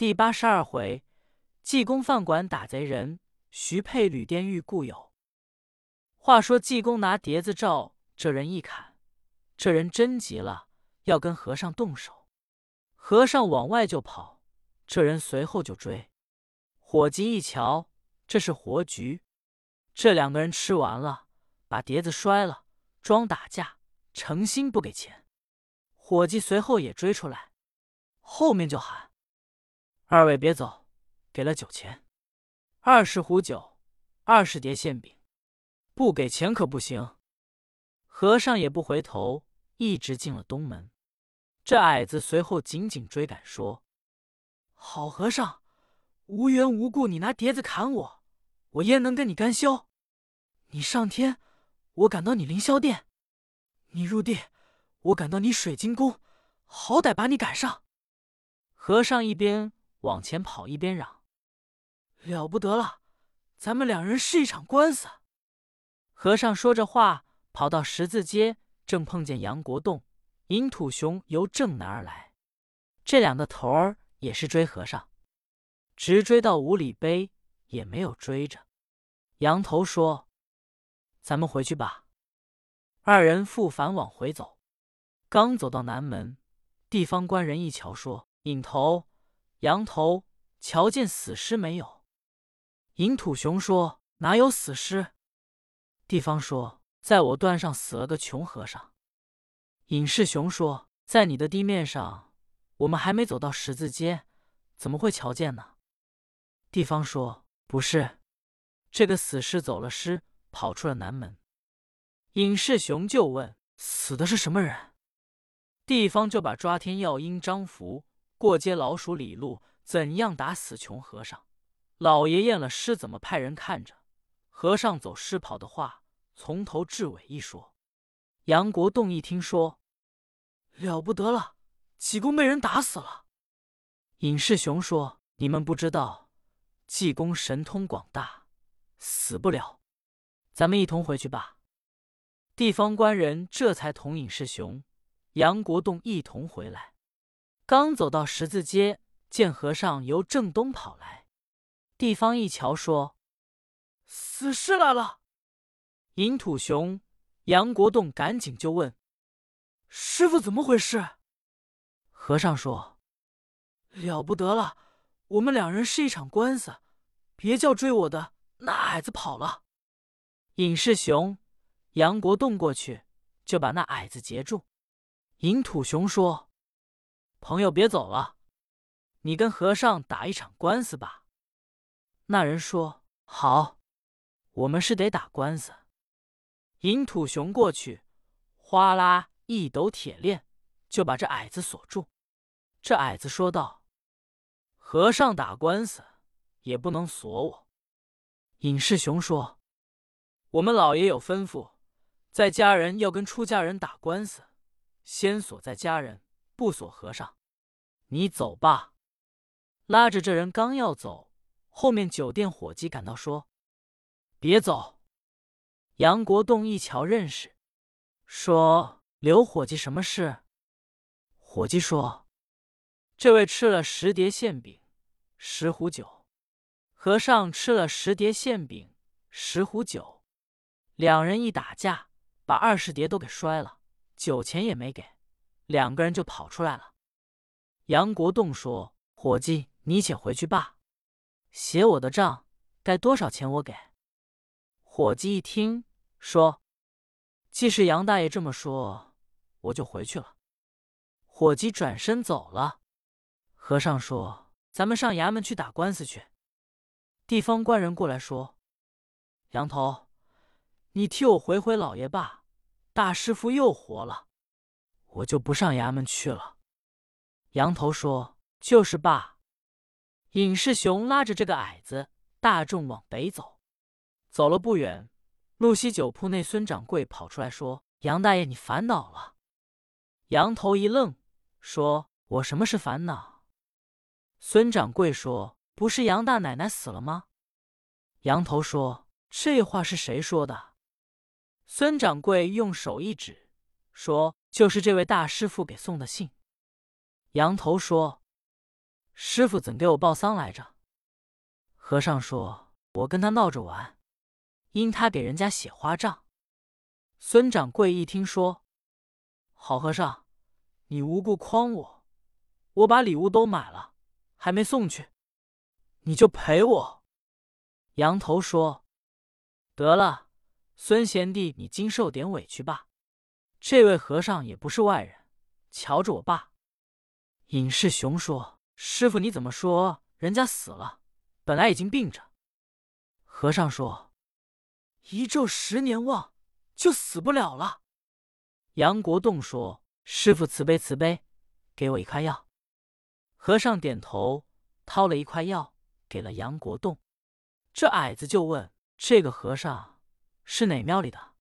第八十二回，济公饭馆打贼人，徐配旅店遇故友。话说济公拿碟子照这人一砍，这人真急了，要跟和尚动手。和尚往外就跑，这人随后就追。伙计一瞧，这是活局。这两个人吃完了，把碟子摔了，装打架，诚心不给钱。伙计随后也追出来，后面就喊：“二位别走，给了酒钱，二十壶酒，二十碟馅饼，不给钱可不行。”和尚也不回头，一直进了东门。这矮子随后紧紧追赶，说：“好和尚，无缘无故你拿碟子砍我，我焉能跟你干休？你上天，我赶到你凌霄殿；你入地。”我赶到你水晶宫，好歹把你赶上。和尚一边往前跑一边嚷：“了不得了，咱们两人是一场官司。”和尚说着话，跑到十字街，正碰见杨国栋、尹土雄由正南而来。这两个头儿也是追和尚，直追到五里碑，也没有追着。杨头说：“咱们回去吧。”二人复返往回走。刚走到南门，地方官人一瞧，说：“尹头、羊头，瞧见死尸没有？”尹土雄说：“哪有死尸？”地方说：“在我段上死了个穷和尚。”尹世雄说：“在你的地面上，我们还没走到十字街，怎么会瞧见呢？”地方说：“不是，这个死尸走了尸，跑出了南门。”尹世雄就问：“死的是什么人？”地方就把抓天要鹰张福、过街老鼠李路怎样打死穷和尚，老爷验了尸怎么派人看着，和尚走尸跑的话，从头至尾一说。杨国栋一听说，了不得了，济公被人打死了。尹世雄说：“你们不知道，济公神通广大，死不了。咱们一同回去吧。”地方官人这才同尹世雄。杨国栋一同回来，刚走到十字街，见和尚由正东跑来。地方一瞧，说：“死尸来了！”尹土雄、杨国栋赶紧就问：“师傅怎么回事？”和尚说：“了不得了，我们两人是一场官司，别叫追我的那矮子跑了。”尹世雄、杨国栋过去，就把那矮子截住。尹土雄说：“朋友，别走了，你跟和尚打一场官司吧。”那人说：“好，我们是得打官司。”尹土雄过去，哗啦一抖铁链，就把这矮子锁住。这矮子说道：“和尚打官司也不能锁我。”尹世雄说：“我们老爷有吩咐，在家人要跟出家人打官司。”先锁在家人，不锁和尚。你走吧。拉着这人刚要走，后面酒店伙计赶到说：“别走。”杨国栋一瞧认识，说：“刘伙计，什么事？”伙计说：“这位吃了十碟馅饼，十壶酒。和尚吃了十碟馅饼，十壶酒。两人一打架，把二十碟都给摔了。”酒钱也没给，两个人就跑出来了。杨国栋说：“伙计，你且回去吧，写我的账，该多少钱我给。”伙计一听说：“既是杨大爷这么说，我就回去了。”伙计转身走了。和尚说：“咱们上衙门去打官司去。”地方官人过来说：“杨头，你替我回回老爷吧。”大师傅又活了，我就不上衙门去了。羊头说：“就是罢。”尹世雄拉着这个矮子，大众往北走。走了不远，路西酒铺内孙掌柜跑出来说：“杨大爷，你烦恼了。”羊头一愣，说：“我什么是烦恼？”孙掌柜说：“不是杨大奶奶死了吗？”羊头说：“这话是谁说的？”孙掌柜用手一指，说：“就是这位大师傅给送的信。”羊头说：“师傅怎给我报丧来着？”和尚说：“我跟他闹着玩，因他给人家写花账。”孙掌柜一听说：“好和尚，你无故诓我，我把礼物都买了，还没送去，你就赔我。”羊头说：“得了，孙贤弟，你经受点委屈吧。这位和尚也不是外人，瞧着我爸。”尹世雄说：“师傅，你怎么说人家死了？本来已经病着。”和尚说：“一咒十年旺，就死不了了。”杨国栋说：“师傅慈悲慈悲，给我一块药。”和尚点头，掏了一块药给了杨国栋。这矮子就问：“这个和尚是哪庙里的？”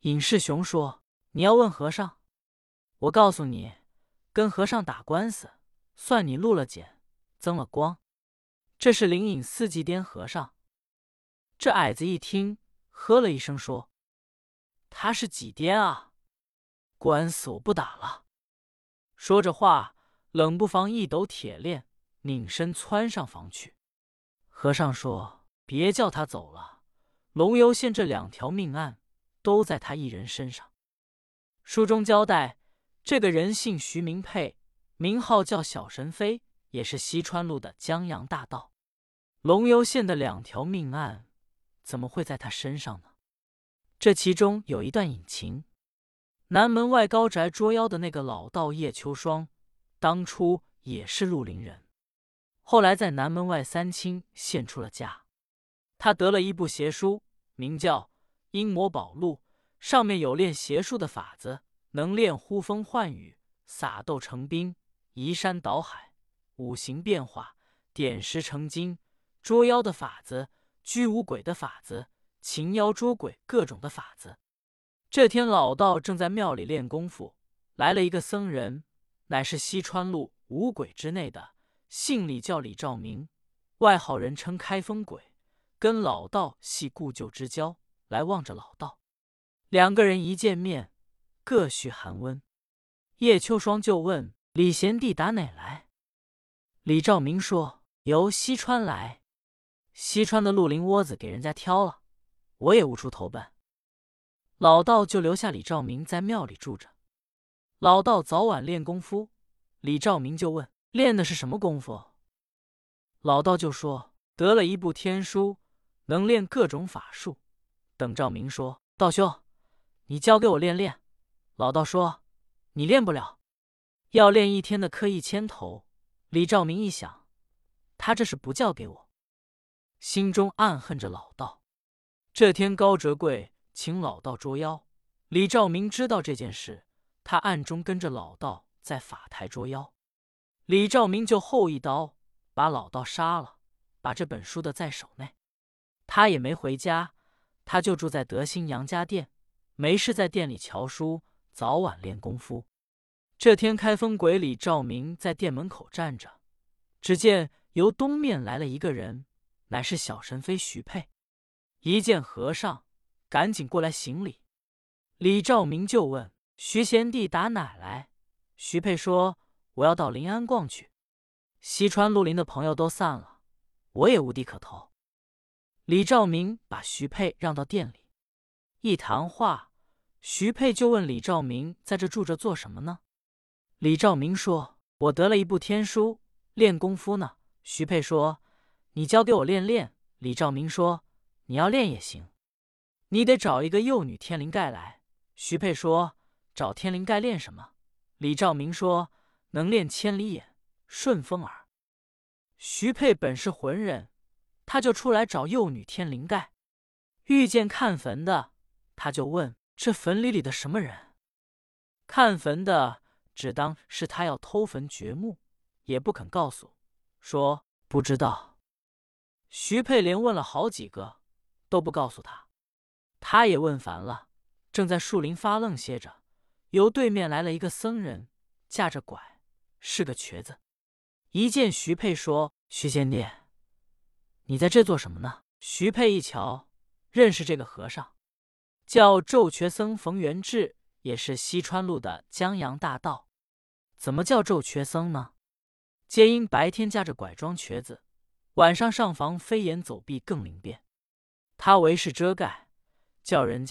尹世雄说：“你要问和尚，我告诉你，跟和尚打官司，算你露了简，增了光。这是灵隐四季颠和尚。”这矮子一听，呵了一声说：“他是几颠啊？官司我不打了。”说着话，冷不防一抖铁链，拧身窜上房去。和尚说：“别叫他走了，龙游县这两条命案都在他一人身上。”书中交代，这个人姓徐，名佩，名号叫小神飞，也是西川路的江洋大盗。龙游县的两条命案，怎么会在他身上呢？这其中有一段隐情：南门外高宅捉妖的那个老道叶秋霜，当初也是绿林人。后来在南门外三清现出了家，他得了一部邪书，名叫《阴魔宝录》，上面有练邪术的法子，能练呼风唤雨、撒豆成兵、移山倒海、五行变化、点石成金、捉妖的法子、拘五鬼的法子、擒妖捉鬼各种的法子。这天，老道正在庙里练功夫，来了一个僧人，乃是西川路五鬼之内的。姓李，叫李兆明，外号人称开封鬼，跟老道系故旧之交，来望着老道。两个人一见面，各叙寒温。叶秋霜就问李贤弟打哪来？李兆明说由西川来，西川的绿林窝子给人家挑了，我也无出头奔。老道就留下李兆明在庙里住着。老道早晚练功夫，李兆明就问。练的是什么功夫？老道就说得了一部天书，能练各种法术。等兆明说：“道兄，你教给我练练。”老道说：“你练不了，要练一天的磕一千头。”李兆明一想，他这是不教给我，心中暗恨着老道。这天高哲贵请老道捉妖，李兆明知道这件事，他暗中跟着老道在法台捉妖。李兆明就后一刀把老道杀了，把这本书的在手内。他也没回家，他就住在德兴杨家店，没事在店里瞧书，早晚练功夫。这天开封鬼李兆明在店门口站着，只见由东面来了一个人，乃是小神飞徐佩。一见和尚，赶紧过来行礼。李兆明就问徐贤弟打哪来？徐佩说。我要到临安逛去，西川绿林的朋友都散了，我也无地可投。李兆明把徐佩让到店里，一谈话，徐佩就问李兆明在这住着做什么呢？李兆明说：“我得了一部天书，练功夫呢。”徐佩说：“你教给我练练。”李兆明说：“你要练也行，你得找一个幼女天灵盖来。”徐佩说：“找天灵盖练什么？”李兆明说。能练千里眼、顺风耳。徐佩本是浑人，他就出来找幼女天灵盖。遇见看坟的，他就问：“这坟里里的什么人？”看坟的只当是他要偷坟掘墓，也不肯告诉，说不知道。徐佩连问了好几个，都不告诉他。他也问烦了，正在树林发愣歇着，由对面来了一个僧人，架着拐。是个瘸子，一见徐佩说：“徐贤弟，你在这做什么呢？”徐佩一瞧，认识这个和尚，叫咒瘸僧冯元志，也是西川路的江洋大盗。怎么叫咒瘸僧呢？皆因白天架着拐装瘸子，晚上上房飞檐走壁更灵便。他为是遮盖，叫人家。